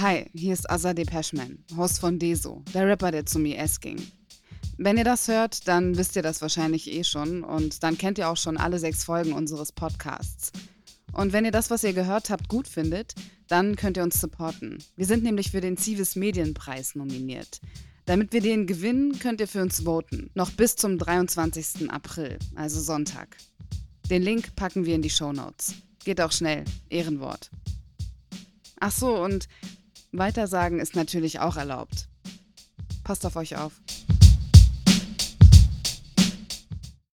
Hi, hier ist Azad Depecheman, Host von Deso, der Rapper, der zu mir ging. Wenn ihr das hört, dann wisst ihr das wahrscheinlich eh schon und dann kennt ihr auch schon alle sechs Folgen unseres Podcasts. Und wenn ihr das, was ihr gehört habt, gut findet, dann könnt ihr uns supporten. Wir sind nämlich für den Civis Medienpreis nominiert. Damit wir den gewinnen, könnt ihr für uns voten. Noch bis zum 23. April, also Sonntag. Den Link packen wir in die Show Notes. Geht auch schnell. Ehrenwort. Ach so, und Weitersagen ist natürlich auch erlaubt. Passt auf euch auf.